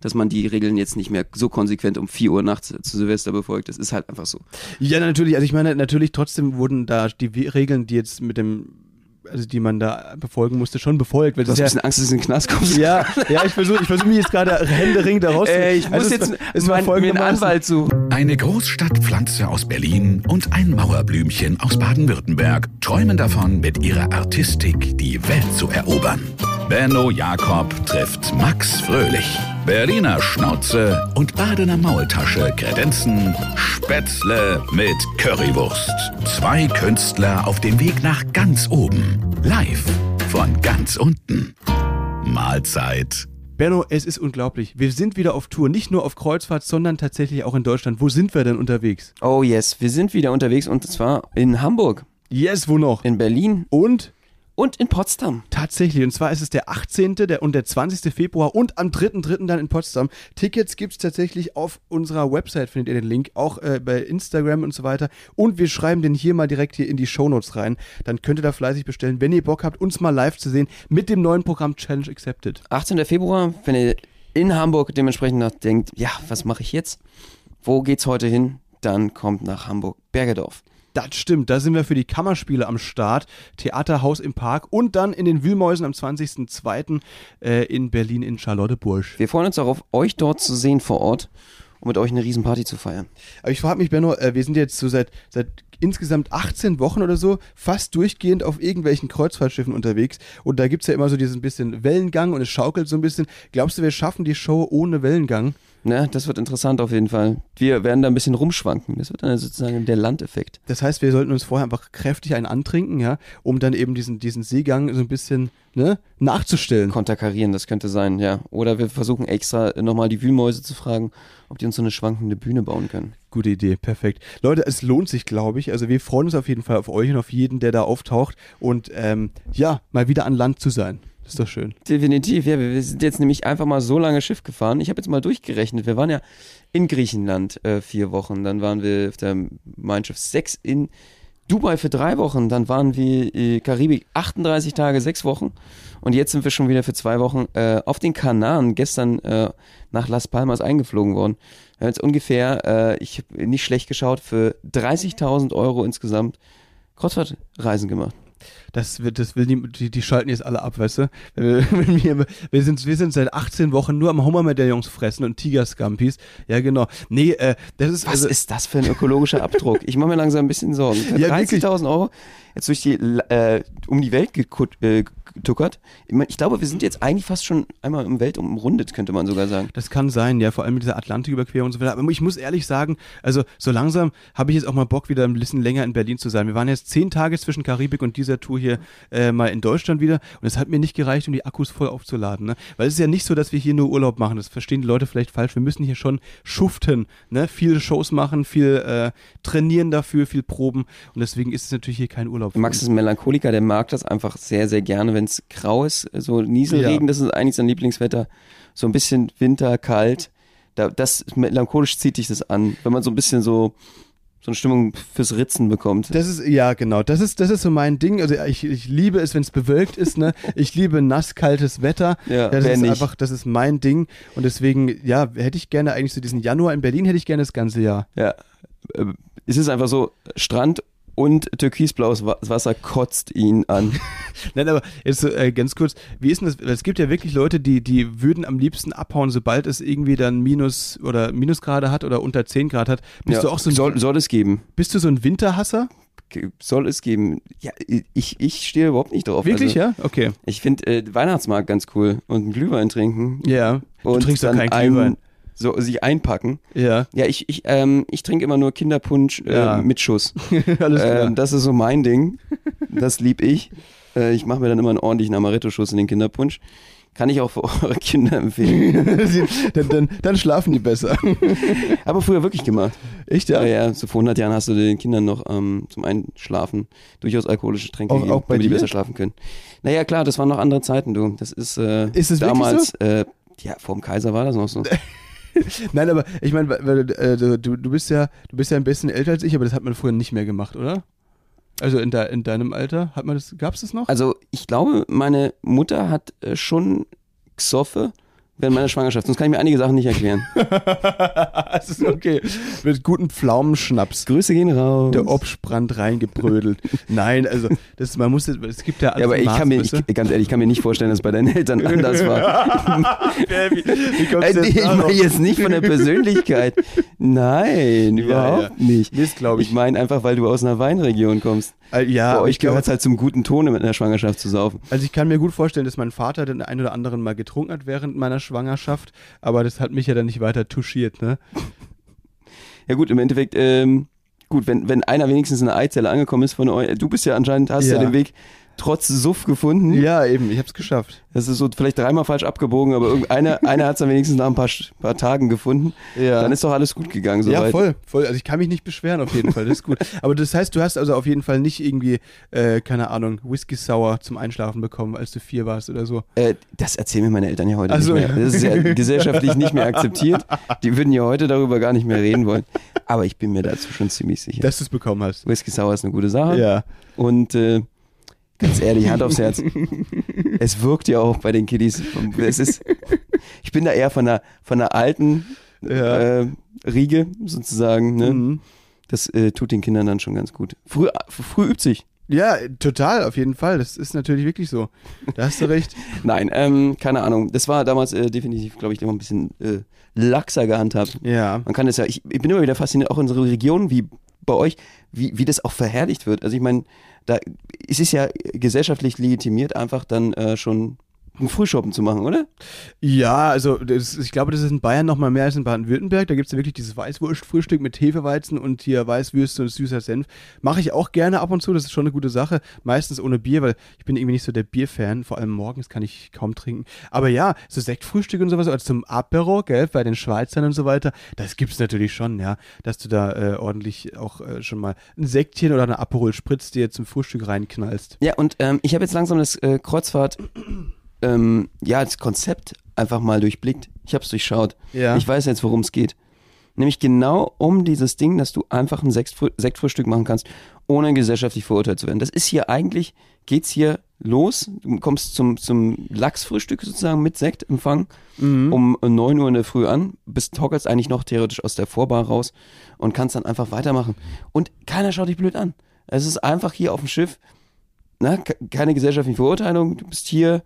dass man die Regeln jetzt nicht mehr so konsequent um 4 Uhr nachts zu Silvester befolgt. Das ist halt einfach so. Ja, natürlich. Also ich meine, natürlich trotzdem wurden da die Regeln, die jetzt mit dem also die man da befolgen musste, schon befolgt. Weil du hast ja, ein bisschen Angst, dass du in den Knast kommst. Ja, ja ich versuche ich versuch mich jetzt gerade händeringend da raus. Äh, ich muss also jetzt es war, es war mir einen Anwalt suchen. Eine Großstadtpflanze aus Berlin und ein Mauerblümchen aus Baden-Württemberg träumen davon, mit ihrer Artistik die Welt zu erobern. Benno Jakob trifft Max Fröhlich. Berliner Schnauze und Badener Maultasche kredenzen Spätzle mit Currywurst. Zwei Künstler auf dem Weg nach ganz oben. Live von ganz unten. Mahlzeit. Benno, es ist unglaublich. Wir sind wieder auf Tour, nicht nur auf Kreuzfahrt, sondern tatsächlich auch in Deutschland. Wo sind wir denn unterwegs? Oh yes, wir sind wieder unterwegs und zwar in Hamburg. Yes, wo noch? In Berlin. Und? Und in Potsdam. Tatsächlich. Und zwar ist es der 18. Der und der 20. Februar und am 3.3. dann in Potsdam. Tickets gibt es tatsächlich auf unserer Website, findet ihr den Link, auch äh, bei Instagram und so weiter. Und wir schreiben den hier mal direkt hier in die Shownotes rein. Dann könnt ihr da fleißig bestellen, wenn ihr Bock habt, uns mal live zu sehen mit dem neuen Programm Challenge Accepted. 18. Februar, wenn ihr in Hamburg dementsprechend nachdenkt, ja, was mache ich jetzt? Wo geht's heute hin? Dann kommt nach Hamburg Bergedorf. Das stimmt, da sind wir für die Kammerspiele am Start. Theaterhaus im Park und dann in den Wühlmäusen am 20.02. Äh, in Berlin in Charlotteburg. Wir freuen uns darauf, euch dort zu sehen vor Ort um mit euch eine Riesenparty zu feiern. Aber ich frage mich, Benno, äh, wir sind jetzt so seit, seit insgesamt 18 Wochen oder so fast durchgehend auf irgendwelchen Kreuzfahrtschiffen unterwegs. Und da gibt es ja immer so diesen bisschen Wellengang und es schaukelt so ein bisschen. Glaubst du, wir schaffen die Show ohne Wellengang? Ne, das wird interessant auf jeden Fall. Wir werden da ein bisschen rumschwanken. Das wird dann sozusagen der Landeffekt. Das heißt, wir sollten uns vorher einfach kräftig einen antrinken, ja, um dann eben diesen, diesen Seegang so ein bisschen ne, nachzustellen. Konterkarieren, das könnte sein, ja. Oder wir versuchen extra nochmal die Wühlmäuse zu fragen, ob die uns so eine schwankende Bühne bauen können. Gute Idee, perfekt. Leute, es lohnt sich, glaube ich. Also wir freuen uns auf jeden Fall auf euch und auf jeden, der da auftaucht. Und ähm, ja, mal wieder an Land zu sein. Ist doch schön. Definitiv, ja. Wir sind jetzt nämlich einfach mal so lange Schiff gefahren. Ich habe jetzt mal durchgerechnet. Wir waren ja in Griechenland äh, vier Wochen. Dann waren wir auf der Mein Schiff sechs in Dubai für drei Wochen. Dann waren wir äh, Karibik 38 Tage, sechs Wochen. Und jetzt sind wir schon wieder für zwei Wochen äh, auf den Kanaren. Gestern äh, nach Las Palmas eingeflogen worden. Wir haben jetzt ungefähr, äh, ich habe nicht schlecht geschaut, für 30.000 Euro insgesamt Kreuzfahrtreisen gemacht. Das wird, das will die, die, die schalten jetzt alle ab, weißt du? Wir, wir, sind, wir sind seit 18 Wochen nur am Hummermedaillons fressen und Tiger-Scampis. Ja, genau. Nee, äh, das ist. Was also, ist das für ein ökologischer Abdruck? Ich mache mir langsam ein bisschen Sorgen. Ja, 30.000 Euro jetzt durch die, äh, um die Welt gekut, äh, getuckert. Ich, mein, ich glaube, wir sind jetzt eigentlich fast schon einmal im Welt umrundet, könnte man sogar sagen. Das kann sein, ja, vor allem mit dieser Atlantiküberquerung und so weiter. Aber ich muss ehrlich sagen, also so langsam habe ich jetzt auch mal Bock, wieder ein bisschen länger in Berlin zu sein. Wir waren jetzt zehn Tage zwischen Karibik und dieser Tour hier äh, mal in Deutschland wieder und es hat mir nicht gereicht, um die Akkus voll aufzuladen. Ne? Weil es ist ja nicht so, dass wir hier nur Urlaub machen. Das verstehen die Leute vielleicht falsch. Wir müssen hier schon schuften, ne? viele Shows machen, viel äh, trainieren dafür, viel proben und deswegen ist es natürlich hier kein Urlaub. Max ist ein Melancholiker, der mag das einfach sehr, sehr gerne, wenn es grau ist, so Nieselregen, ja. das ist eigentlich sein Lieblingswetter. So ein bisschen Winter, kalt. Da, das melancholisch zieht dich das an, wenn man so ein bisschen so so eine Stimmung fürs Ritzen bekommt. Das ist, ja, genau. Das ist, das ist so mein Ding. Also ich, ich liebe es, wenn es bewölkt ist, ne? Ich liebe nass, kaltes Wetter. Ja, das ist nicht. einfach, das ist mein Ding. Und deswegen, ja, hätte ich gerne eigentlich so diesen Januar in Berlin, hätte ich gerne das ganze Jahr. Ja. Äh, es ist einfach so, Strand und türkisblaues Wasser kotzt ihn an. Nein, aber jetzt äh, ganz kurz, wie ist denn das? Es gibt ja wirklich Leute, die, die würden am liebsten abhauen, sobald es irgendwie dann Minus oder Minusgrade hat oder unter 10 Grad hat. Bist ja, du auch so ein, soll, soll es geben. Bist du so ein Winterhasser? soll es geben. Ja, ich, ich stehe überhaupt nicht drauf. Wirklich, also, ja? Okay. Ich finde äh, Weihnachtsmarkt ganz cool und einen Glühwein trinken. Ja. Du und trinkst doch keinen Glühwein so sich einpacken. Ja. Ja, ich, ich, ähm, ich trinke immer nur Kinderpunsch äh, ja. mit Schuss. Alles klar. Ähm, das ist so mein Ding. Das lieb ich. Äh, ich mache mir dann immer einen ordentlichen Amaretto-Schuss in den Kinderpunsch. Kann ich auch für eure Kinder empfehlen. dann, dann, dann, schlafen die besser. Aber früher wirklich gemacht. Echt, ja? Ja. So vor 100 Jahren hast du den Kindern noch ähm, zum Einschlafen durchaus alkoholische Tränke auch, gegeben, auch damit dir? die besser schlafen können. Naja, klar, das waren noch andere Zeiten, du. Das ist, äh, ist damals, so? äh, ja, vor dem Kaiser war das noch so. Nein, aber ich meine, äh, du, du bist ja, du bist ja ein bisschen älter als ich, aber das hat man früher nicht mehr gemacht, oder? Also in, de, in deinem Alter hat man das, gab es das noch? Also ich glaube, meine Mutter hat äh, schon Xoffe während meiner Schwangerschaft. Sonst kann ich mir einige Sachen nicht erklären. das ist okay. Mit guten Pflaumenschnaps. Grüße gehen raus. Der Obstbrand reingebrödelt. Nein, also das, man muss, es gibt ja alles ja, aber ich kann mir, ich, ganz ehrlich, ich kann mir nicht vorstellen, dass es bei deinen Eltern anders war. wie, wie jetzt ich meine jetzt nicht von der Persönlichkeit. Nein, überhaupt ja. nicht. Nee, das glaube Ich ich. meine einfach, weil du aus einer Weinregion kommst. Äh, ja, Bei euch gehört es halt zum guten Tone, mit einer Schwangerschaft zu saufen. Also ich kann mir gut vorstellen, dass mein Vater den einen oder anderen mal getrunken hat während meiner Schwangerschaft, aber das hat mich ja dann nicht weiter touchiert, ne? Ja gut, im Endeffekt, ähm, gut, wenn, wenn einer wenigstens in der Eizelle angekommen ist von euch, du bist ja anscheinend, hast ja, Ja. den Weg trotz Suff gefunden. Ja, eben, ich hab's geschafft. Das ist so vielleicht dreimal falsch abgebogen, aber irgendeiner einer hat es dann wenigstens nach ein paar, paar Tagen gefunden. Ja. Dann ist doch alles gut gegangen ja, soweit. voll, voll. Also ich kann mich nicht beschweren auf jeden Fall, das ist gut. Aber das heißt, du hast also auf jeden Fall nicht irgendwie, äh, keine Ahnung, Whisky Sour zum Einschlafen bekommen, als du vier warst oder so. Äh, das erzählen mir meine Eltern ja heute Ach so, nicht mehr. ja. Das ist ja gesellschaftlich nicht mehr akzeptiert. Die würden ja heute darüber gar nicht mehr reden wollen. Aber ich bin mir dazu schon ziemlich sicher. Dass du es bekommen hast. Whisky Sour ist eine gute Sache. Ja. Und äh, ganz ehrlich, Hand aufs Herz. es wirkt ja auch bei den Kiddies. Es ist, ich bin da eher von der, von der alten Ja. äh, Riege sozusagen. Ne? Mhm. Das äh, tut den Kindern dann schon ganz gut. Früh, früh übt sich. Ja, total, auf jeden Fall. Das ist natürlich wirklich so. Da hast du recht. Nein, ähm, keine Ahnung. Das war damals äh, definitiv, glaube ich, immer ein bisschen äh, laxer gehandhabt. Ja. Man kann das ja, ich, ich bin immer wieder fasziniert, auch unsere Region, wie bei euch, wie, wie das auch verherrlicht wird. Also ich meine, da es ist ja gesellschaftlich legitimiert, einfach dann äh, schon einen Frühschoppen zu machen, oder? Ja, also das, ich glaube, das ist in Bayern noch mal mehr als in Baden-Württemberg. Da gibt es ja wirklich dieses Weißwurstfrühstück mit Hefeweizen und hier Weißwürste und süßer Senf. Mache ich auch gerne ab und zu, das ist schon eine gute Sache. Meistens ohne Bier, weil ich bin irgendwie nicht so der Bierfan. Vor allem morgens kann ich kaum trinken. Aber ja, so Sektfrühstück und sowas, also zum Apero, gell, bei den Schweizern und so weiter, das gibt's natürlich schon, ja. Dass du da äh, ordentlich auch äh, schon mal ein Sektchen oder eine Aperol Spritz dir zum Frühstück reinknallst. Ja, und ähm, ich habe jetzt langsam das äh, Kreuzfahrt, ähm, ja, das Konzept einfach mal durchblickt. Ich habe es durchschaut. Ja. Ich weiß jetzt, worum es geht. Nämlich genau um dieses Ding, dass du einfach ein Sektfrü Sektfrühstück machen kannst, ohne gesellschaftlich verurteilt zu werden. Das ist hier eigentlich, geht's hier los. Du kommst zum, zum Lachsfrühstück sozusagen mit Sektempfang um 9 Uhr in der Früh an, bist hockelst eigentlich noch theoretisch aus der Vorbar raus und kannst dann einfach weitermachen. Und keiner schaut dich blöd an. Es ist einfach hier auf dem Schiff, na, ke- keine gesellschaftliche Verurteilung, du bist hier,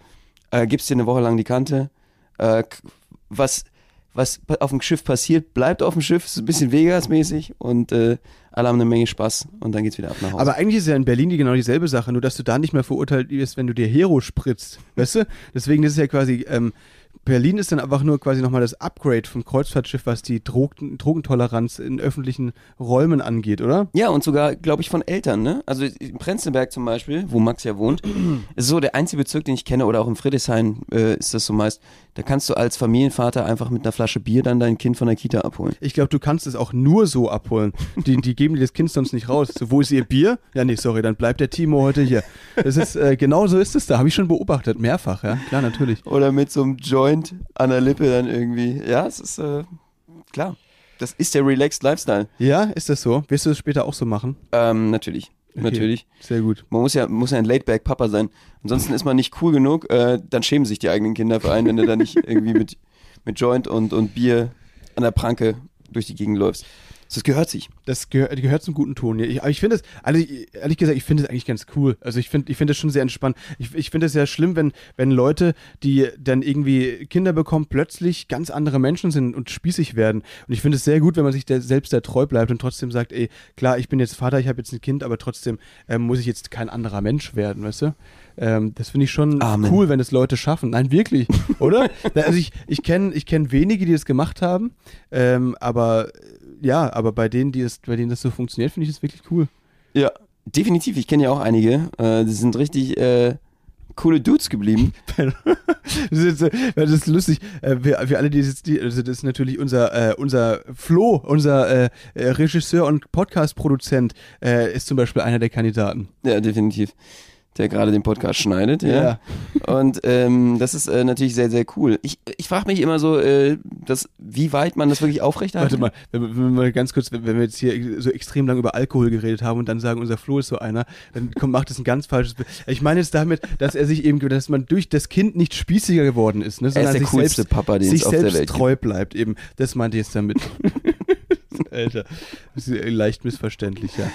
äh, gibst dir eine Woche lang die Kante. Äh, was, was auf dem Schiff passiert, bleibt auf dem Schiff, ist ein bisschen Vegas-mäßig und äh, alle haben eine Menge Spaß und dann geht's wieder ab nach Hause. Aber eigentlich ist ja in Berlin die genau dieselbe Sache, nur dass du da nicht mehr verurteilt wirst, wenn du dir Hero spritzt. Weißt du? Deswegen ist es ja quasi, ähm, Berlin ist dann einfach nur quasi nochmal das Upgrade vom Kreuzfahrtschiff, was die Drogen Drogentoleranz in öffentlichen Räumen angeht, oder? Ja, und sogar, glaube ich, von Eltern, ne? Also in Prenzlberg zum Beispiel, wo Max ja wohnt, ist so der einzige Bezirk, den ich kenne, oder auch in Friedrichshain äh, ist das so meist. Da kannst du als Familienvater einfach mit einer Flasche Bier dann dein Kind von der Kita abholen. Ich glaube, du kannst es auch nur so abholen. Die, die geben dir das Kind sonst nicht raus. So, wo ist ihr Bier? Ja, nee, sorry, dann bleibt der Timo heute hier. Das ist, äh, genau so ist es da. Habe ich schon beobachtet, mehrfach, ja. Klar, natürlich. Oder mit so einem Joint an der Lippe dann irgendwie. Ja, es ist äh, klar. Das ist der Relaxed Lifestyle. Ja, ist das so? Wirst du das später auch so machen? Ähm, natürlich. Okay. Natürlich. Sehr gut. Man muss ja, muss ja ein Laidback Papa sein. Ansonsten ist man nicht cool genug, äh, dann schämen sich die eigenen Kinder für einen, wenn du da nicht irgendwie mit, mit Joint und, und Bier an der Pranke durch die Gegend läufst. Das gehört sich. Das gehört, gehört zum guten Ton. Ja, ich, aber ich finde es, also ich- ehrlich gesagt, ich finde es eigentlich ganz cool. Also ich finde ich finde es schon sehr entspannt. Ich, ich finde es sehr schlimm, wenn, wenn Leute, die dann irgendwie Kinder bekommen, plötzlich ganz andere Menschen sind und spießig werden. Und ich finde es sehr gut, wenn man sich der, selbst der treu bleibt und trotzdem sagt, ey, klar, ich bin jetzt Vater, ich habe jetzt ein Kind, aber trotzdem ähm, muss ich jetzt kein anderer Mensch werden, weißt du? Ähm, das finde ich schon Amen. cool, wenn es Leute schaffen. Nein, wirklich, oder? Also ich, ich kenne ich kenn wenige, die das gemacht haben, ähm, aber ja, aber bei denen, die es, bei denen das so funktioniert, finde ich das wirklich cool. Ja, definitiv. Ich kenne ja auch einige. Äh, die sind richtig äh, coole Dudes geblieben. Das ist, äh, das ist lustig. Äh, für, für alle, die jetzt, die, also das ist natürlich unser, äh, unser Flo, unser äh, äh, Regisseur und Podcast-Produzent, äh, ist zum Beispiel einer der Kandidaten. Ja, definitiv. Der gerade den Podcast schneidet. Ja. Und ähm, das ist äh, natürlich sehr, sehr cool. Ich, ich frage mich immer so, äh, das, wie weit man das wirklich aufrechterhalten Warte mal, wenn, wir- wenn wir mal ganz kurz, wenn, wenn wir jetzt hier so extrem lang über Alkohol geredet haben und dann sagen, unser Flo ist so einer, dann kommt, macht das ein ganz falsches Bild. Ich meine jetzt damit, dass er sich eben, dass man durch das Kind nicht spießiger geworden ist, ne, sondern der sich coolste selbst, Papa, den es sich auf der selbst Welt gibt. treu bleibt eben. Das meinte ich jetzt damit. Alter, das ist leicht missverständlich, ja.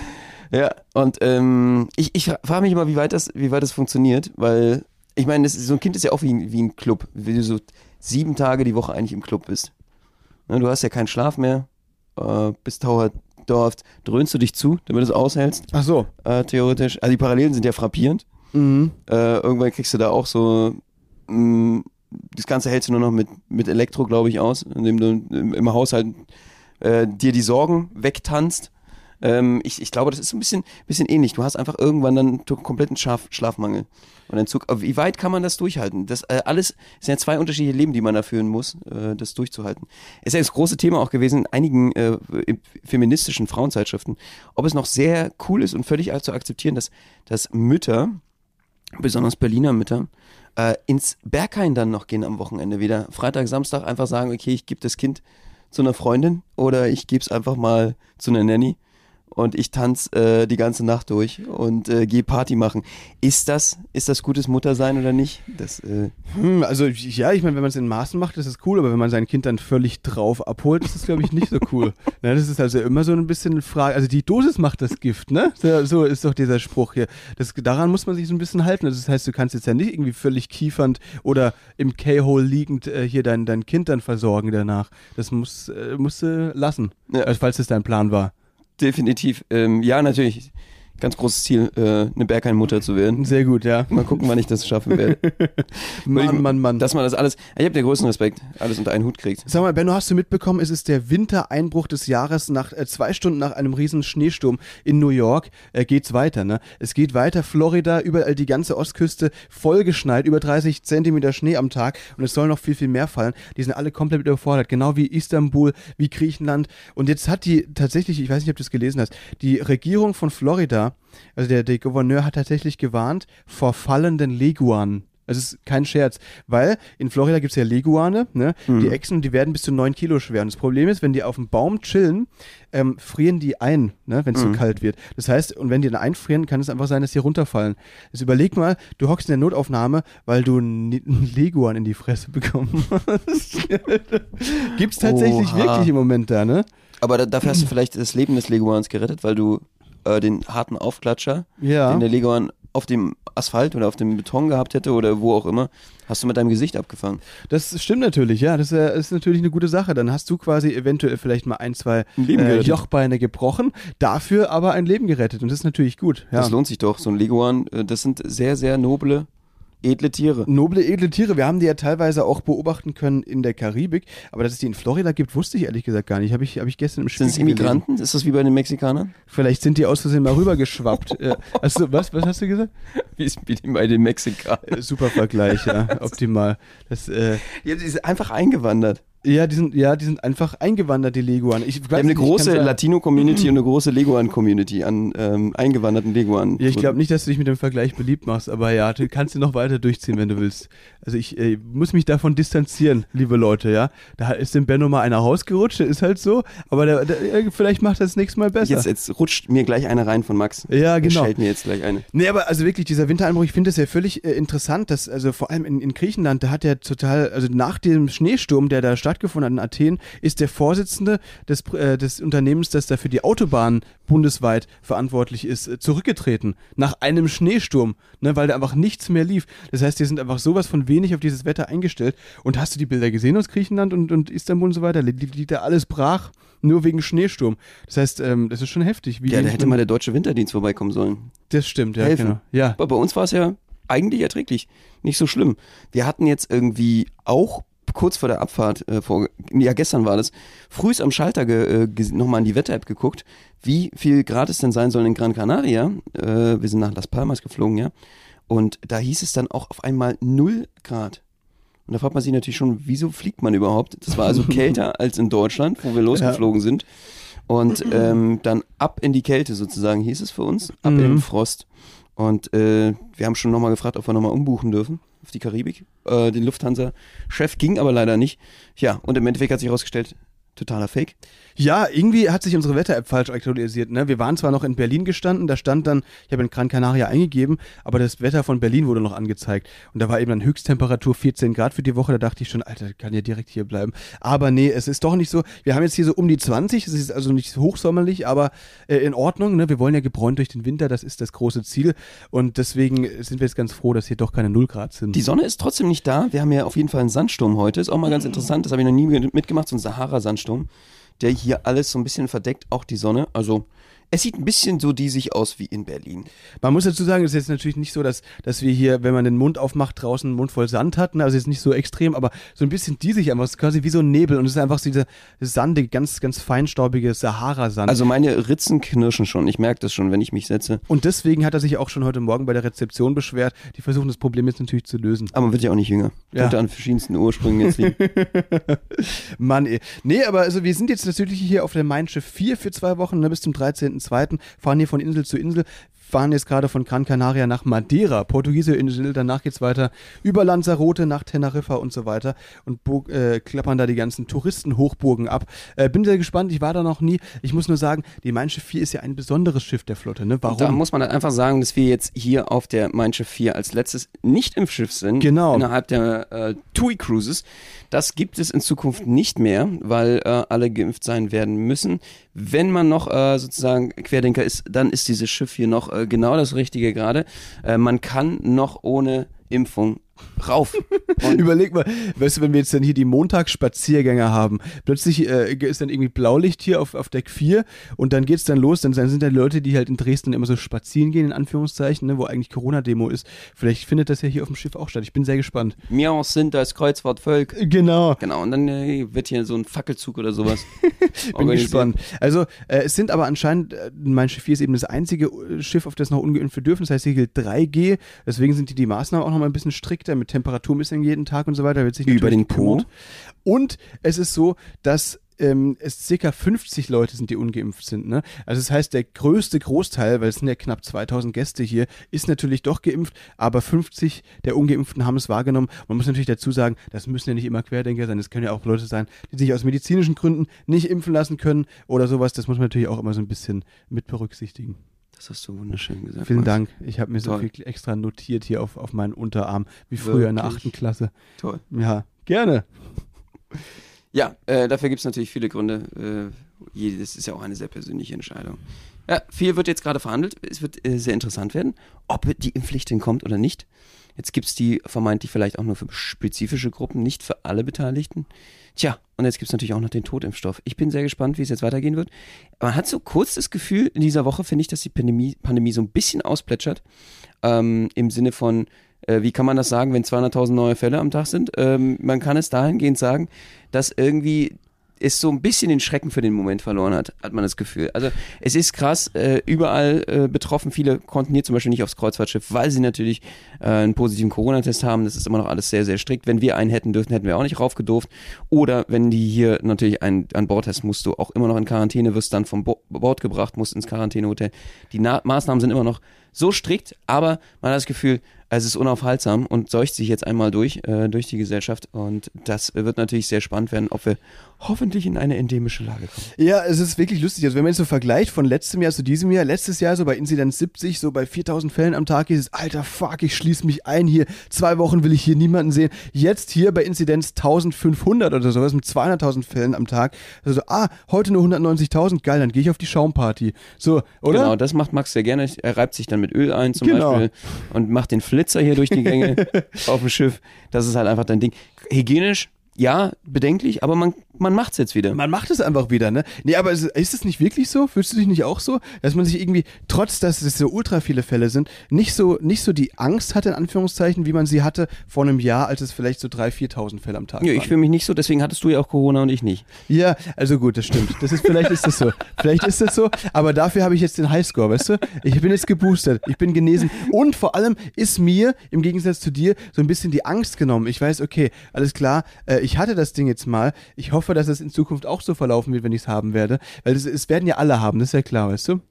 Ja, und ähm, ich, ich frage mich immer, wie weit das, wie weit das funktioniert, weil ich meine, ist- so ein Kind ist ja auch wie, ein- wie ein Club, wie du so sieben Tage die Woche eigentlich im Club bist. Ne, du hast ja keinen Schlaf mehr, äh, bist dauerhaft, dröhnst du dich zu, damit du es aushältst, Ach so. äh, theoretisch. Also die Parallelen sind ja frappierend. Mhm. Äh, irgendwann kriegst du da auch so, mh, das Ganze hältst du nur noch mit, mit Elektro, glaube ich, aus, indem du im, im Haushalt äh, dir die Sorgen wegtanzt. Ähm, ich, ich glaube, das ist ein bisschen, bisschen ähnlich. Du hast einfach irgendwann dann kompletten Schlaf, Schlafmangel und Entzug. Wie weit kann man das durchhalten? Das äh, alles sind ja zwei unterschiedliche Leben, die man da führen muss, äh, das durchzuhalten. Es ist ja das große Thema auch gewesen in einigen äh, feministischen Frauenzeitschriften, ob es noch sehr cool ist und völlig zu akzeptieren, dass, dass Mütter, besonders Berliner Mütter, äh, ins Berghain dann noch gehen am Wochenende wieder. Freitag, Samstag einfach sagen, okay, ich gebe das Kind zu einer Freundin oder ich gebe es einfach mal zu einer Nanny und ich tanze äh, die ganze Nacht durch und äh, gehe Party machen. Ist das, ist das gutes Muttersein oder nicht? Das, äh, Hm, also ja, ich meine, wenn man es in Maßen macht, ist es cool, aber wenn man sein Kind dann völlig drauf abholt, ist das, glaube ich, nicht so cool. ne, das ist also immer so ein bisschen eine Frage. Also die Dosis macht das Gift, ne? So, so ist doch dieser Spruch hier. Das, daran muss man sich so ein bisschen halten. Also das heißt, du kannst jetzt ja nicht irgendwie völlig kiefernd oder im K-Hole liegend äh, hier dein, dein Kind dann versorgen danach. Das muss, äh, musst du lassen, Ja. also, falls das dein Plan war. Definitiv. Ähm, ja, natürlich. Ganz großes Ziel, äh, eine Berghain-Mutter zu werden. Sehr gut, ja. Mal gucken, wann ich das schaffen werde. Mann, Mann, Mann. Dass man das alles, ich habe den größten Respekt, alles unter einen Hut kriegt. Sag mal, Benno, hast du mitbekommen, es ist der Wintereinbruch des Jahres nach äh, zwei Stunden nach einem riesen Schneesturm in New York. Äh, geht's weiter, ne? Es geht weiter, Florida, überall die ganze Ostküste vollgeschneit, über 30 Zentimeter Schnee am Tag und es soll noch viel, viel mehr fallen. Die sind alle komplett überfordert, genau wie Istanbul, wie Griechenland. Und jetzt hat die tatsächlich, ich weiß nicht, ob du es gelesen hast, die Regierung von Florida, also der, der Gouverneur hat tatsächlich gewarnt vor fallenden Leguanen. Es ist kein Scherz, weil in Florida gibt's ja Leguane, ne? Die Echsen, die werden bis zu neun Kilo schwer. Und das Problem ist, wenn die auf dem Baum chillen, ähm, frieren die ein, ne? wenn es so kalt wird. Das heißt, und wenn die dann einfrieren, kann es einfach sein, dass die runterfallen. Jetzt überleg mal, du hockst in der Notaufnahme, weil du einen Leguan in die Fresse bekommen hast. Gibt's tatsächlich Oha. wirklich im Moment da, ne? Aber da, dafür hast du vielleicht das Leben des Leguans gerettet, weil du äh, den harten Aufklatscher, Ja. den der Leguan auf dem Asphalt oder auf dem Beton gehabt hätte oder wo auch immer, hast du mit deinem Gesicht abgefangen. Das stimmt natürlich, ja. Das äh, ist natürlich eine gute Sache. Dann hast du quasi eventuell vielleicht mal ein, zwei Ein äh. Jochbeine gebrochen, dafür aber ein Leben gerettet. Und das ist natürlich gut. Ja. Das lohnt sich doch. So ein Leguan, äh, das sind sehr, sehr noble, edle Tiere. Noble, edle Tiere. Wir haben die ja teilweise auch beobachten können in der Karibik. Aber dass es die in Florida gibt, wusste ich ehrlich gesagt gar nicht. Habe ich, hab ich gestern im Spiel Sind es Immigranten? Ist das wie bei den Mexikanern? Vielleicht sind die aus Versehen mal rübergeschwappt. äh, also, was, was hast du gesagt? Wie ist wie bei den Mexikanern? Super Vergleich, ja. Optimal. Das, äh, die sind einfach eingewandert. Ja, die sind, ja, die sind einfach eingewandert, die Leguan. Ich weiß Wir haben eine nicht, ich große Latino-Community und eine große Leguan-Community an ähm, eingewanderten Leguan. Ja, ich glaube nicht, dass du dich mit dem Vergleich beliebt machst, aber ja, du kannst ihn noch weiter durchziehen, wenn du willst. Also ich äh, muss mich davon distanzieren, liebe Leute, ja. Da ist dem Benno mal einer rausgerutscht, ist halt so, aber der, der, äh, vielleicht macht er das nächste Mal besser. Jetzt, jetzt rutscht mir gleich eine rein von Max. Ja, genau. Schellt mir jetzt gleich eine. Nee, aber also wirklich, dieser Wintereinbruch, ich finde das ja völlig äh, interessant, dass, also vor allem in, in Griechenland, da hat er total, also nach dem Schneesturm, der da stattgefunden hat in Athen, ist der Vorsitzende des, äh, des Unternehmens, das da für die Autobahnen bundesweit verantwortlich ist, äh, zurückgetreten. Nach einem Schneesturm, ne, weil da einfach nichts mehr lief. Das heißt, die sind einfach sowas von wenig auf dieses Wetter eingestellt. Und hast du die Bilder gesehen aus Griechenland und, und Istanbul und so weiter? Liegt liegt da alles brach, nur wegen Schneesturm. Das heißt, ähm, das ist schon heftig. Ja, da hätte mal der deutsche Winterdienst vorbeikommen sollen. Das stimmt, ja, helfen. genau. Ja, Aber bei uns war es ja eigentlich erträglich. Nicht so schlimm. Wir hatten jetzt irgendwie auch kurz vor der Abfahrt, äh, vor, ja gestern war das, frühs am Schalter äh, nochmal in die Wetter-App geguckt, wie viel Grad es denn sein soll in Gran Canaria. Äh, wir sind nach Las Palmas geflogen, ja. Und da hieß es dann auch auf einmal 0 Grad. Und da fragt man sich natürlich schon, wieso fliegt man überhaupt? Das war also kälter als in Deutschland, wo wir losgeflogen sind. Und ähm, dann ab in die Kälte sozusagen hieß es für uns, ab in den Mhm. Frost. Und äh, wir haben schon nochmal gefragt, ob wir nochmal umbuchen dürfen auf die Karibik. Äh, den Lufthansa-Chef ging aber leider nicht. Ja, und im Endeffekt hat sich herausgestellt, totaler Fake. Ja, irgendwie hat sich unsere Wetter-App falsch aktualisiert. Ne? Wir waren zwar noch in Berlin gestanden, da stand dann, ich habe in Gran Canaria eingegeben, aber das Wetter von Berlin wurde noch angezeigt. Und da war eben dann Höchsttemperatur 14 Grad für die Woche. Da dachte ich schon, Alter, kann ja direkt hier bleiben. Aber nee, es ist doch nicht so. Wir haben jetzt hier so um die 20, es ist also nicht hochsommerlich, aber äh, in Ordnung. Ne? Wir wollen ja gebräunt durch den Winter, das ist das große Ziel. Und deswegen sind wir jetzt ganz froh, dass hier doch keine 0 Grad sind. Die Sonne ist trotzdem nicht da. Wir haben ja auf jeden Fall einen Sandsturm heute. Ist auch mal ganz interessant. Das habe ich noch nie mitgemacht, so ein Sahara-Sandsturm der hier alles so ein bisschen verdeckt, auch die Sonne. Also es sieht ein bisschen so diesig aus wie in Berlin. Man muss dazu sagen, es ist jetzt natürlich nicht so, dass, dass wir hier, wenn man den Mund aufmacht, draußen einen Mund voll Sand hatten. Also jetzt nicht so extrem, aber so ein bisschen diesig einfach. Es ist quasi wie so ein Nebel und es ist einfach so dieser sandige, ganz, ganz feinstaubige Sahara-Sand. Also meine Ritzen knirschen schon. Ich merke das schon, wenn ich mich setze. Und deswegen hat er sich auch schon heute Morgen bei der Rezeption beschwert. Die versuchen das Problem jetzt natürlich zu lösen. Aber man wird ja auch nicht jünger. Ja. Könnte an verschiedensten Ursprüngen jetzt liegen. Mann, ey. Nee, aber also wir sind jetzt natürlich hier auf der Mein Schiff 4 für zwei Wochen, ne, bis zum 13.02. Fahren hier von Insel zu Insel, fahren jetzt gerade von Gran Canaria nach Madeira, portugiesische Insel, danach geht's weiter über Lanzarote nach Teneriffa und so weiter und äh, klappern da die ganzen Touristenhochburgen ab. Äh, bin sehr gespannt, ich war da noch nie. Ich muss nur sagen, die Mein Schiff 4 ist ja ein besonderes Schiff der Flotte, ne? Warum? Da muss man halt einfach sagen, dass wir jetzt hier auf der Mein Schiff 4 als letztes nicht im Schiff sind. Genau. Innerhalb der äh, TUI Cruises. Das gibt es in Zukunft nicht mehr, weil äh, alle geimpft sein werden müssen. Wenn man noch äh, sozusagen Querdenker ist, dann ist dieses Schiff hier noch äh, genau das Richtige gerade. Äh, man kann noch ohne Impfung rauf. Überleg mal, weißt du, wenn wir jetzt dann hier die Montagsspaziergänger haben, plötzlich äh, ist dann irgendwie Blaulicht hier auf, auf Deck 4 und dann geht's dann los, dann sind da Leute, die halt in Dresden immer so spazieren gehen, in Anführungszeichen, ne, wo eigentlich Corona-Demo ist. Vielleicht findet das ja hier auf dem Schiff auch statt. Ich bin sehr gespannt. Wir sind das Kreuzfahrtvolk. Genau. Genau, und dann äh, wird hier so ein Fackelzug oder sowas. Bin gespannt. Also, äh, es sind aber anscheinend, äh, mein Schiff 4 ist eben das einzige äh, Schiff, auf das noch ungeimpft dürfen. Das heißt, hier gilt 3G. Deswegen sind die, die Maßnahmen auch noch mal ein bisschen strikter mit Temperaturmessung jeden Tag und so weiter. Wird sich Über den Po? Und es ist so, dass ähm, es circa 50 Leute sind, die ungeimpft sind. Ne? Also das heißt, der größte Großteil, weil es sind ja knapp 2000 Gäste hier, ist natürlich doch geimpft, aber 50 der Ungeimpften haben es wahrgenommen. Man muss natürlich dazu sagen, das müssen ja nicht immer Querdenker sein, es können ja auch Leute sein, die sich aus medizinischen Gründen nicht impfen lassen können oder sowas. Das muss man natürlich auch immer so ein bisschen mit berücksichtigen. Das hast du wunderschön gesagt. Vielen Max. Dank. Ich habe mir so Toll. viel extra notiert hier auf, auf meinen Unterarm, wie früher in der Wirklich? achten Klasse. Toll. Ja, gerne. Ja, äh, dafür gibt es natürlich viele Gründe. Äh, das ist ja auch eine sehr persönliche Entscheidung. Ja, viel wird jetzt gerade verhandelt. Es wird äh, sehr interessant werden, ob die Impfpflicht denn kommt oder nicht. Jetzt gibt es die vermeintlich vielleicht auch nur für spezifische Gruppen, nicht für alle Beteiligten. Tja, und jetzt gibt es natürlich auch noch den Totimpfstoff. Ich bin sehr gespannt, wie es jetzt weitergehen wird. Man hat so kurz das Gefühl in dieser Woche, finde ich, dass die Pandemie, Pandemie so ein bisschen ausplätschert. Ähm, Im Sinne von, äh, wie kann man das sagen, wenn 200.000 neue Fälle am Tag sind? Ähm, man kann es dahingehend sagen, dass irgendwie es so ein bisschen den Schrecken für den Moment verloren hat, hat man das Gefühl. Also es ist krass, äh, überall äh, betroffen. Viele konnten hier zum Beispiel nicht aufs Kreuzfahrtschiff, weil sie natürlich äh, einen positiven Corona-Test haben. Das ist immer noch alles sehr, sehr strikt. Wenn wir einen hätten dürfen, hätten wir auch nicht raufgedurft. Oder wenn die hier natürlich einen an Bord hast, musst du auch immer noch in Quarantäne, wirst dann vom Bo Bord gebracht, musst ins Quarantänehotel. Die Na Maßnahmen sind immer noch so strikt, aber man hat das Gefühl, es ist unaufhaltsam und seucht sich jetzt einmal durch, äh, durch die Gesellschaft. Und das wird natürlich sehr spannend werden, ob wir hoffentlich in eine endemische Lage kommen. Ja, es ist wirklich lustig. Also wenn man jetzt so vergleicht von letztem Jahr zu diesem Jahr, letztes Jahr so bei Inzidenz 70, so bei 4000 Fällen am Tag hieß es, alter fuck, ich schließe mich ein hier, zwei Wochen will ich hier niemanden sehen. Jetzt hier bei Inzidenz 1500 oder sowas mit 200.000 Fällen am Tag. Also, ah, heute nur 190.000, geil, dann gehe ich auf die Schaumparty. So, oder? Genau, das macht Max sehr gerne. Er reibt sich dann mit Öl ein zum Genau. Beispiel und macht den Flitzer hier durch die Gänge auf dem Schiff. Das ist halt einfach dein Ding. Hygienisch, ja, bedenklich, aber man, man macht's jetzt wieder. Man macht es einfach wieder, ne? Nee, aber ist, ist es nicht wirklich so? Fühlst du dich nicht auch so? Dass man sich irgendwie, trotz dass es so ultra viele Fälle sind, nicht so, nicht so die Angst hatte, in Anführungszeichen, wie man sie hatte vor einem Jahr, als es vielleicht so 3.000, 4.000 Fälle am Tag Ja, waren. ich fühle mich nicht so, deswegen hattest du ja auch Corona und ich nicht. Ja, also gut, das stimmt. Das ist, vielleicht ist das so. Vielleicht ist das so, aber dafür habe ich jetzt den Highscore, weißt du? Ich bin jetzt geboostert, ich bin genesen und vor allem ist mir, im Gegensatz zu dir, so ein bisschen die Angst genommen. Ich weiß, okay, alles klar, äh, ich hatte das Ding jetzt mal. Ich hoffe, dass es in Zukunft auch so verlaufen wird, wenn ich es haben werde. Weil es, werden ja alle haben, das ist ja klar, weißt du?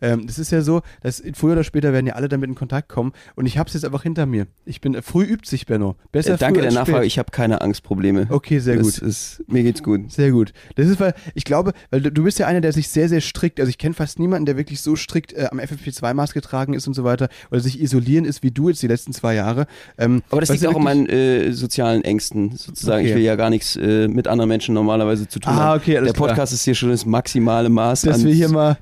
Ähm, das ist ja so, dass früher oder später werden ja alle damit in Kontakt kommen und ich habe es jetzt einfach hinter mir. Ich bin, äh, früh übt sich, Benno. Besser Äh, danke der Nachfrage, spät. ich habe keine Angstprobleme. Okay, sehr das gut. Ist, mir geht's gut. Sehr gut. Das ist, weil ich glaube, weil du, du bist ja einer, der sich sehr, sehr strikt, also ich kenne fast niemanden, der wirklich so strikt äh, am FFP2-Maß getragen ist und so weiter, oder sich isolieren ist wie du jetzt die letzten zwei Jahre. Ähm, Aber das liegt auch an meinen äh, sozialen Ängsten, sozusagen. Okay. Ich will ja gar nichts äh, mit anderen Menschen normalerweise zu tun Ah, haben. okay, alles Der Podcast ist hier schon das maximale Maß dass an wir hier mal.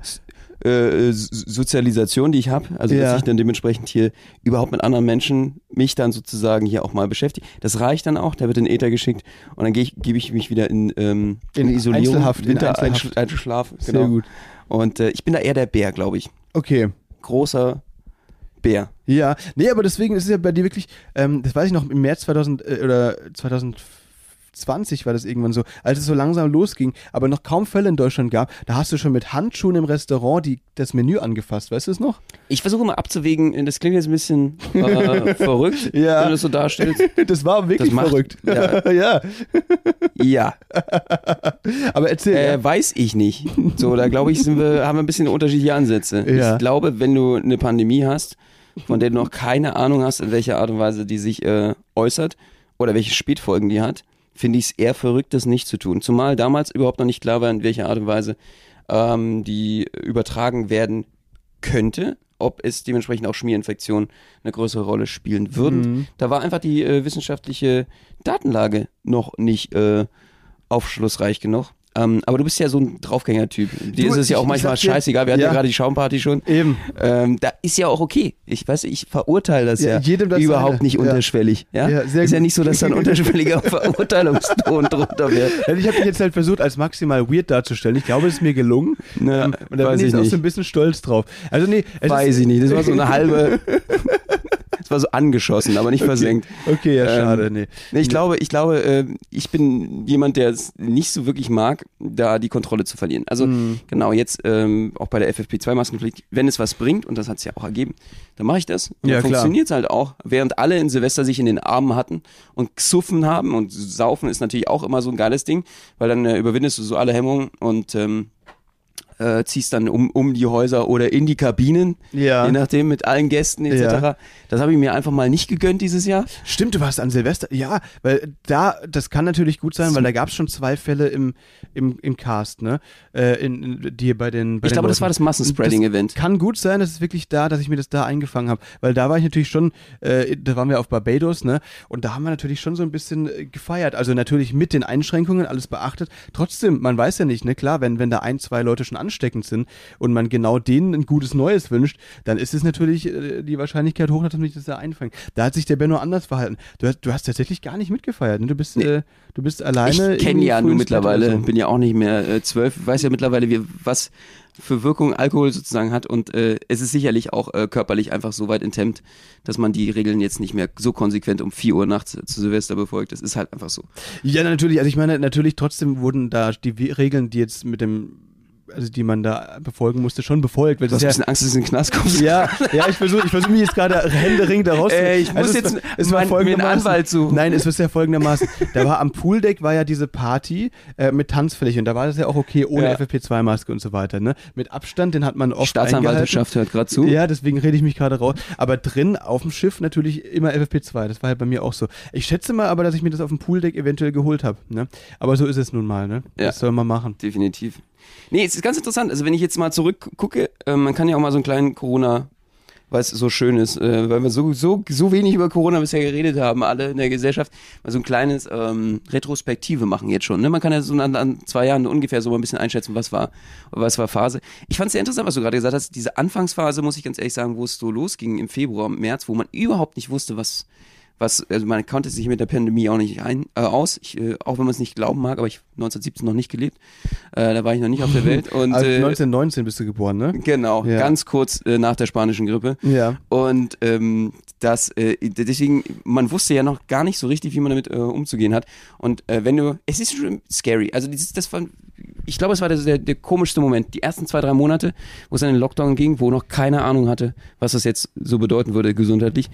Äh, Sozialisation, die ich habe. Also Ja. dass ich dann dementsprechend hier überhaupt mit anderen Menschen mich dann sozusagen hier auch mal beschäftige. Das reicht dann auch, der wird in Äther geschickt und dann gebe ich mich wieder in, ähm, In Isolierung, Einzelhaft, in Winter Einzelhaft. Einschlaf. Sehr Genau. gut. Und äh, ich bin da eher der Bär, glaube ich. Okay. Großer Bär. Ja, nee, aber deswegen ist es ja bei dir wirklich, ähm, das weiß ich noch, im März 2000 äh, oder 2020 war das irgendwann so, als es so langsam losging, aber noch kaum Fälle in Deutschland gab, da hast du schon mit Handschuhen im Restaurant die, das Menü angefasst, weißt du es noch? Ich versuche mal abzuwägen, das klingt jetzt ein bisschen äh, verrückt, Ja. wenn du das so darstellst. Das war wirklich Das macht- verrückt. ja. ja. Ja, Aber erzähl. ja. äh, weiß ich nicht. So, da glaube ich, wir, haben wir ein bisschen unterschiedliche Ansätze. Ja. Ich glaube, wenn du eine Pandemie hast, von der du noch keine Ahnung hast, in welcher Art und Weise die sich äh, äußert oder welche Spätfolgen die hat, finde ich es eher verrückt, das nicht zu tun. Zumal damals überhaupt noch nicht klar war, in welcher Art und Weise ähm, die übertragen werden könnte, ob es dementsprechend auch Schmierinfektionen eine größere Rolle spielen würden. Mhm. Da war einfach die äh, wissenschaftliche Datenlage noch nicht äh, aufschlussreich genug. Ähm, aber du bist ja so ein Draufgänger-Typ. Dir ist es ja auch manchmal scheißegal. Wir hatten ja, ja. gerade die Schaumparty schon. Eben. Ähm, da ist ja auch okay. Ich weiß, ich verurteile das Ja, ja, das überhaupt seine. nicht unterschwellig. Ja? Ja, ist ja nicht so, dass da ein unterschwelliger Verurteilungston drunter wird. Ich habe mich jetzt halt versucht, als maximal weird darzustellen. Ich glaube, es ist mir gelungen. Ne, Ähm, und da bin ich jetzt auch so ein bisschen stolz drauf. Also nee, es Weiß ich nicht. Das war so eine halbe. Das war so angeschossen, aber nicht versenkt. Okay, ja, Ähm, schade, nee. Nee, ich glaube, ich glaube, äh, ich bin jemand, der es nicht so wirklich mag, da die Kontrolle zu verlieren. Also Mhm. genau, jetzt ähm, auch bei der FFP2-Maskenpflicht, wenn es was bringt, und das hat es ja auch ergeben, dann mache ich das. Und Ja, dann funktioniert es halt auch. Während alle in Silvester sich in den Armen hatten und gesuffen haben und saufen ist natürlich auch immer so ein geiles Ding, weil dann äh, überwindest du so alle Hemmungen und ähm, äh, ziehst dann um, um die Häuser oder in die Kabinen, Ja. je nachdem, mit allen Gästen etc. Ja. Das habe ich mir einfach mal nicht gegönnt dieses Jahr. Stimmt, du warst an Silvester. Ja, weil da, das kann natürlich gut sein, weil da gab es schon zwei Fälle im, im, im Cast, ne? Äh, in, in, die bei den. Bei Ich den glaube, das war das Massenspreading-Event. Kann gut sein, dass es wirklich da, dass ich mir das da eingefangen habe, weil da war ich natürlich schon, äh, da waren wir auf Barbados, ne? Und da haben wir natürlich schon so ein bisschen äh, gefeiert. Also natürlich mit den Einschränkungen, alles beachtet. Trotzdem, man weiß ja nicht, ne? Klar, wenn, wenn da ein, zwei Leute schon ansteckend sind und man genau denen ein gutes Neues wünscht, dann ist es natürlich äh, die Wahrscheinlichkeit hoch, dass man sich das da einfängt. Da hat sich der Benno anders verhalten. Du hast, du hast tatsächlich gar nicht mitgefeiert. Ne? Du bist, äh, du bist alleine. Ich kenne ja nur mittlerweile, so. bin ja auch nicht mehr äh, zwölf, weiß ja mittlerweile, wie, was für Wirkung Alkohol sozusagen hat und äh, es ist sicherlich auch äh, körperlich einfach so weit enthemmt, dass man die Regeln jetzt nicht mehr so konsequent um 4 Uhr nachts zu Silvester befolgt. Das ist halt einfach so. Ja, natürlich. Also ich meine, natürlich trotzdem wurden da die Regeln, die jetzt mit dem, also die man da befolgen musste, schon befolgt. Weil Du das hast ein bisschen Angst, dass du in den Knast kommst. ja, ja, ja, ich versuche ich versuch mich jetzt gerade händeringend da raus. Äh, ich muss es jetzt war- es war mein- mir einen Anwalt suchen. Nein, es ist ja folgendermaßen. Da war am Pooldeck war ja diese Party äh, mit Tanzfläche und da war das ja auch okay ohne Ja. FFP2-Maske und so weiter. Ne? Mit Abstand, den hat man oft Staatsanwaltschaft hört gerade zu. ja, deswegen rede ich mich gerade raus. Aber drin auf dem Schiff natürlich immer FFP2. Das war halt bei mir auch so. Ich schätze mal aber, dass ich mir das auf dem Pooldeck eventuell geholt habe. Ne? Aber so ist es nun mal. Ne? Ja. Das soll man machen. Definitiv. Nee, es ist ganz interessant. Also wenn ich jetzt mal zurückgucke, äh, man kann ja auch mal so einen kleinen Corona, weil es so schön ist, äh, weil wir so, so, so wenig über Corona bisher geredet haben, alle in der Gesellschaft, mal so ein kleines ähm, Retrospektive machen jetzt schon. Ne? Man kann ja so an, an zwei Jahren ungefähr so mal ein bisschen einschätzen, was war, was war Phase. Ich fand es sehr interessant, was du gerade gesagt hast. Diese Anfangsphase, muss ich ganz ehrlich sagen, wo es so losging im Februar, März, wo man überhaupt nicht wusste, was was, also man konnte sich mit der Pandemie auch nicht ein, äh, aus, ich, äh, auch wenn man es nicht glauben mag, aber ich 1917 noch nicht gelebt, äh, da war ich noch nicht auf der Welt und Also äh, 1919 bist du geboren, ne? genau, Ja. ganz kurz äh, nach der spanischen Grippe Ja. und ähm, das, äh, deswegen, man wusste ja noch gar nicht so richtig, wie man damit äh, umzugehen hat und äh, wenn du, es ist schon scary, also dieses, das war, ich glaube, es war der, der, der komischste Moment, die ersten zwei, drei Monate, wo es an den Lockdown ging, wo noch keine Ahnung hatte, was das jetzt so bedeuten würde gesundheitlich,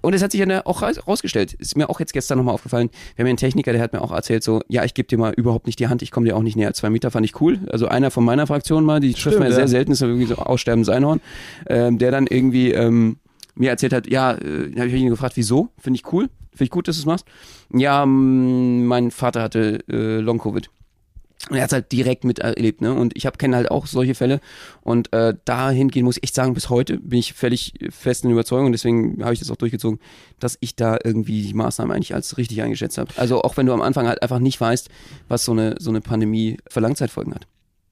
Und es hat sich ja auch raus- rausgestellt, ist mir auch jetzt gestern nochmal aufgefallen, wir haben ja einen Techniker, der hat mir auch erzählt so, ja, ich gebe dir mal überhaupt nicht die Hand, ich komme dir auch nicht näher als zwei Meter, fand ich cool. Also einer von meiner Fraktion mal, die trifft man ja sehr selten, ist irgendwie so aussterbendes Einhorn, ähm, der dann irgendwie ähm, mir erzählt hat, ja, äh, habe ich ihn gefragt, wieso? Finde ich cool, finde ich gut, dass du es machst. Ja, mm, mein Vater hatte äh, Long-Covid. Und er hat halt direkt miterlebt, ne? Und ich habe kenne halt auch solche Fälle. Und äh, dahingehend muss ich echt sagen, bis heute bin ich völlig fest in Überzeugung. Und deswegen habe ich das auch durchgezogen, dass ich da irgendwie die Maßnahmen eigentlich als richtig eingeschätzt habe. Also auch wenn du am Anfang halt einfach nicht weißt, was so eine so eine Pandemie für Langzeitfolgen hat.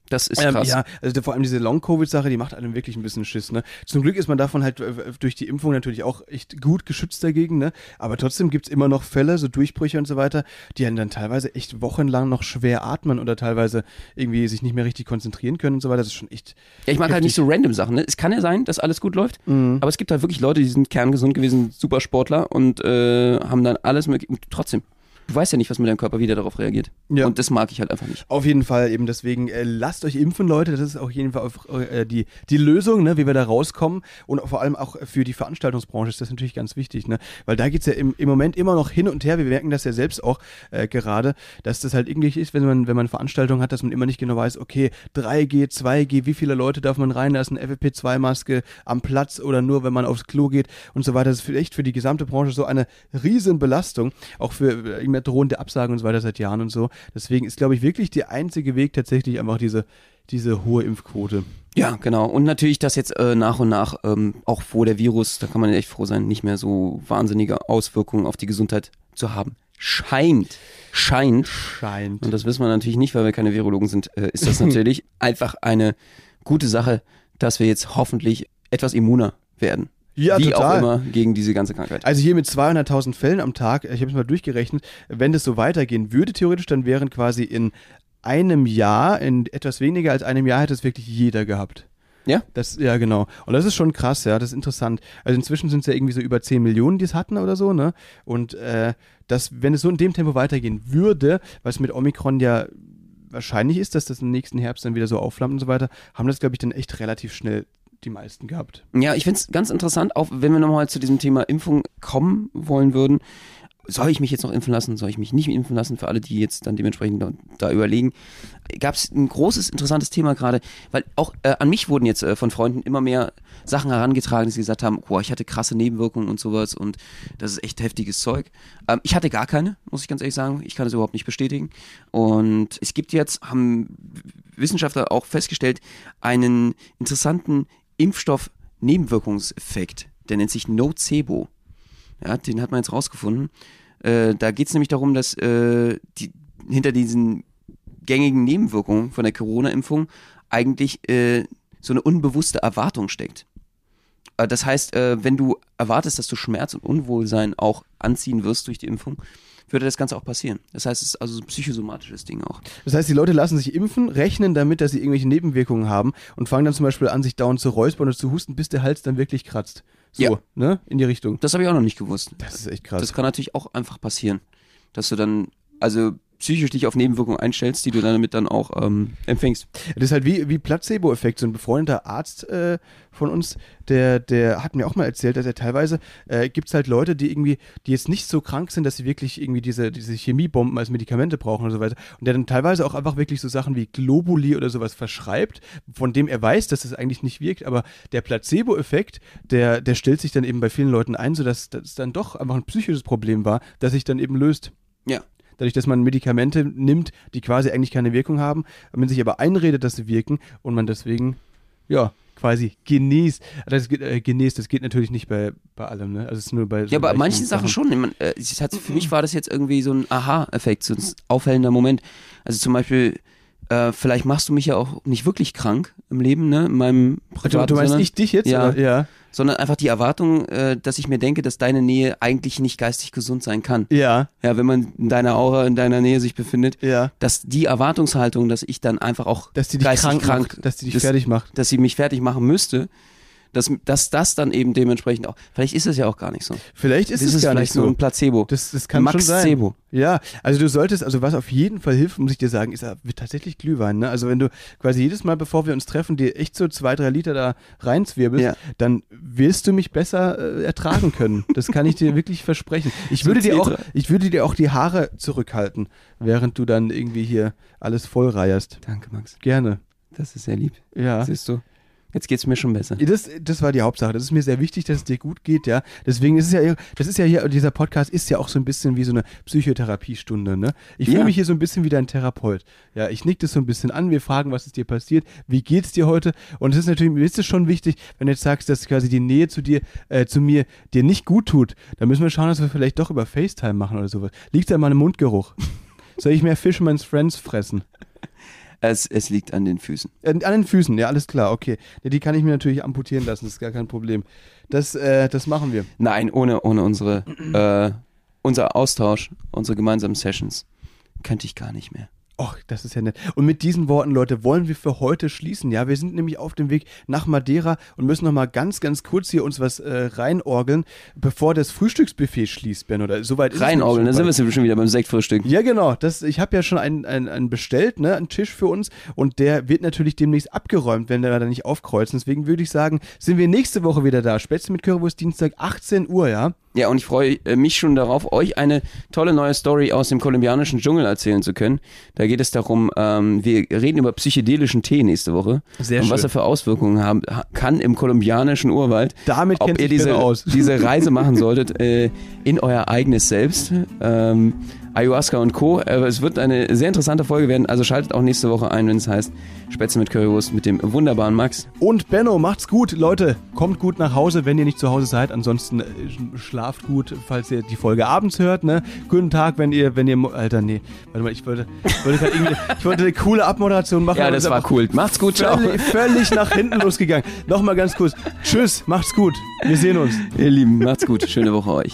Das ist Ähm, krass. ja, also vor allem diese Long-Covid-Sache, die macht einem wirklich ein bisschen Schiss. Ne? Zum Glück ist man davon halt äh, durch die Impfung natürlich auch echt gut geschützt dagegen. Ne? Aber trotzdem gibt's immer noch Fälle, so Durchbrüche und so weiter, die einen dann teilweise echt wochenlang noch schwer atmen oder teilweise irgendwie sich nicht mehr richtig konzentrieren können und so weiter. Das ist schon echt. Ja, ich mag halt nicht so random Sachen. Ne? Es kann ja sein, dass alles gut läuft, aber es gibt halt wirklich Leute, die sind kerngesund gewesen, super Sportler und äh, haben dann alles mögliche. Und trotzdem, du weißt ja nicht, was mit deinem Körper wieder darauf reagiert. Ja. Und das mag ich halt einfach nicht. Auf jeden Fall eben deswegen, äh, lasst euch impfen, Leute. Das ist auf jeden Fall auf, äh, die, die Lösung, ne, wie wir da rauskommen. Und vor allem auch für die Veranstaltungsbranche ist das natürlich ganz wichtig, ne? Weil da geht's ja im, im Moment immer noch hin und her. Wir merken das ja selbst auch äh, gerade, dass das halt irgendwie ist, wenn man, wenn man Veranstaltungen hat, dass man immer nicht genau weiß, okay, 3G, 2G, wie viele Leute darf man reinlassen, FFP2-Maske am Platz oder nur, wenn man aufs Klo geht und so weiter. Das ist vielleicht für die gesamte Branche so eine riesen Belastung, auch für immer drohende Absagen und so weiter seit Jahren und so. Deswegen ist, glaube ich, wirklich der einzige Weg tatsächlich einfach diese, diese hohe Impfquote. Ja, genau. Und natürlich, dass jetzt äh, nach und nach, ähm, auch wo der Virus, da kann man echt froh sein, nicht mehr so wahnsinnige Auswirkungen auf die Gesundheit zu haben. Scheint, scheint, Scheint. und das wissen wir natürlich nicht, weil wir keine Virologen sind, äh, ist das natürlich einfach eine gute Sache, dass wir jetzt hoffentlich etwas immuner werden. Ja, Wie total. auch immer gegen diese ganze Krankheit. Also hier mit 200.000 Fällen am Tag, ich habe es mal durchgerechnet, wenn das so weitergehen würde, theoretisch, dann wären quasi in einem Jahr, in etwas weniger als einem Jahr hätte es wirklich jeder gehabt. Ja? Das, ja, genau. Und das ist schon krass, ja, das ist interessant. Also inzwischen sind es ja irgendwie so über 10 Millionen, die es hatten oder so, ne? Und äh, das, wenn es so in dem Tempo weitergehen würde, was mit Omikron ja wahrscheinlich ist, dass das im nächsten Herbst dann wieder so aufflammt und so weiter, haben das, glaube ich, dann echt relativ schnell die meisten gehabt. Ja, ich find's ganz interessant, auch wenn wir nochmal zu diesem Thema Impfung kommen wollen würden. Soll ich mich jetzt noch impfen lassen? Soll ich mich nicht impfen lassen? Für alle, die jetzt dann dementsprechend da, überlegen. Gab es ein großes, interessantes Thema gerade, weil auch äh, an mich wurden jetzt äh, von Freunden immer mehr Sachen herangetragen, dass sie gesagt haben, boah, ich hatte krasse Nebenwirkungen und sowas und das ist echt heftiges Zeug. Ähm, ich hatte gar keine, muss ich ganz ehrlich sagen. Ich kann das überhaupt nicht bestätigen. Und es gibt jetzt, haben Wissenschaftler auch festgestellt, einen interessanten Impfstoff-Nebenwirkungseffekt. Der nennt sich Nocebo. Ja, den hat man jetzt rausgefunden. Äh, da geht es nämlich darum, dass äh, die, hinter diesen gängigen Nebenwirkungen von der Corona-Impfung eigentlich äh, so eine unbewusste Erwartung steckt. Äh, das heißt, äh, wenn du erwartest, dass du Schmerz und Unwohlsein auch anziehen wirst durch die Impfung, würde das Ganze auch passieren. Das heißt, es ist also so ein psychosomatisches Ding auch. Das heißt, die Leute lassen sich impfen, rechnen damit, dass sie irgendwelche Nebenwirkungen haben und fangen dann zum Beispiel an, sich dauernd zu räuspern oder zu husten, bis der Hals dann wirklich kratzt. So, Ja. ne? In die Richtung. Das habe ich auch noch nicht gewusst. Das ist echt krass. Das kann natürlich auch einfach passieren, dass du dann also psychisch dich auf Nebenwirkungen einstellst, die du dann damit dann auch ähm, empfängst. Das ist halt wie, wie Placebo-Effekt. So ein befreundeter Arzt äh, von uns, der, der hat mir auch mal erzählt, dass er teilweise äh, gibt es halt Leute, die irgendwie, die jetzt nicht so krank sind, dass sie wirklich irgendwie diese, diese Chemiebomben als Medikamente brauchen und so weiter. Und der dann teilweise auch einfach wirklich so Sachen wie Globuli oder sowas verschreibt, von dem er weiß, dass es eigentlich nicht wirkt. Aber der Placebo-Effekt, der, der stellt sich dann eben bei vielen Leuten ein, sodass das dann doch einfach ein psychisches Problem war, das sich dann eben löst Ja. Dadurch, dass man Medikamente nimmt, die quasi eigentlich keine Wirkung haben, man sich aber einredet, dass sie wirken und man deswegen, ja, quasi genießt. Das geht, äh, genießt, das geht natürlich nicht bei, bei allem, ne? Also es ist nur bei so Ja, bei manchen Sachen schon. Ich mein, äh, hat, für mich war das jetzt irgendwie so ein Aha-Effekt, so ein aufhellender Moment. Also zum Beispiel, äh, vielleicht machst du mich ja auch nicht wirklich krank im Leben, ne? In meinem Du, privaten du meinst sondern, ich dich jetzt? Ja. Oder? ja. sondern einfach die Erwartung, äh, dass ich mir denke, dass deine Nähe eigentlich nicht geistig gesund sein kann. Ja, Ja, wenn man in deiner Aura, in deiner Nähe sich befindet, ja. dass die Erwartungshaltung, dass ich dann einfach auch Dass die dich geistig krank, krank, macht, dass die dich das- fertig macht. dass sie mich fertig machen müsste, Dass, dass das dann eben dementsprechend auch, vielleicht ist es ja auch gar nicht so. Vielleicht ist Das es ist gar vielleicht nicht so. nur ein Placebo. Das, das kann Max schon sein. Cebo. Ja, also du solltest, also was auf jeden Fall hilft, muss ich dir sagen, ist ja tatsächlich Glühwein. Ne? Also wenn du quasi jedes Mal, bevor wir uns treffen, dir echt so zwei, drei Liter da reinzwirbelst, Ja. dann wirst du mich besser äh, ertragen können. Das kann ich dir wirklich versprechen. Ich würde dir auch, ich würde dir auch die Haare zurückhalten, während du dann irgendwie hier alles vollreierst. Danke, Max. Gerne. Das ist sehr lieb. Ja. Siehst du? Jetzt geht's mir schon besser. Das, das war die Hauptsache. Das ist mir sehr wichtig, dass es dir gut geht, ja. Deswegen ist es ja, das ist ja hier, dieser Podcast ist ja auch so ein bisschen wie so eine Psychotherapiestunde, ne? Ich fühle Ja. mich hier so ein bisschen wie dein Therapeut. Ja, ich nick das so ein bisschen an, wir fragen, was ist dir passiert, wie geht's dir heute? Und es ist natürlich, mir ist es schon wichtig, wenn du jetzt sagst, dass quasi die Nähe zu dir, äh, zu mir dir nicht gut tut, dann müssen wir schauen, dass wir vielleicht doch über FaceTime machen oder sowas. Liegt an meinem Mundgeruch? Soll ich mehr Fisherman's Friends fressen? Es, es liegt an den Füßen. Äh, An den Füßen, ja, alles klar, okay. Ja, die kann ich mir natürlich amputieren lassen, das ist gar kein Problem. Das, äh, das machen wir. Nein, ohne, ohne unsere, äh, unser Austausch, unsere gemeinsamen Sessions, könnte ich gar nicht mehr. Och, das ist ja nett. Und mit diesen Worten, Leute, wollen wir für heute schließen. Ja, wir sind nämlich auf dem Weg nach Madeira und müssen noch mal ganz, ganz kurz hier uns was äh, reinorgeln, bevor das Frühstücksbuffet schließt, Ben. Oder soweit ist Reinorgeln, da nämlich sind wir schon schon wieder beim Sektfrühstück. Ja, genau. Das, ich habe ja schon einen, einen, einen bestellt, ne, einen Tisch für uns und der wird natürlich demnächst abgeräumt, wenn wir da nicht aufkreuzen. Deswegen würde ich sagen, sind wir nächste Woche wieder da. Spätzle mit Currywurst Dienstag 18 Uhr, ja? Ja, und ich freue äh, mich schon darauf, euch eine tolle neue Story aus dem kolumbianischen Dschungel erzählen zu können. Da geht es darum, ähm, wir reden über psychedelischen Tee nächste Woche. Sehr und was schön. er für Auswirkungen haben ha- kann im kolumbianischen Urwald. Damit Ob ihr diese, diese Reise machen solltet äh, in euer eigenes Selbst. Ähm, Ayahuasca und Co. Äh, es wird eine sehr interessante Folge werden, also schaltet auch nächste Woche ein, wenn es heißt Spätzle mit Currywurst mit dem wunderbaren Max. Und Benno, macht's gut, Leute. Kommt gut nach Hause, wenn ihr nicht zu Hause seid. Ansonsten äh, sch- schlaft gut, falls ihr die Folge abends hört. Ne? Guten Tag, wenn ihr, wenn ihr, Alter, nee, warte mal, ich wollte, ich wollte, irgendwie, ich wollte eine coole Abmoderation machen. Ja, das war cool. Macht's gut, ciao. Völlig, völlig nach hinten losgegangen. Nochmal ganz kurz. Tschüss, macht's gut. Wir sehen uns. Ihr Lieben, macht's gut. Schöne Woche euch.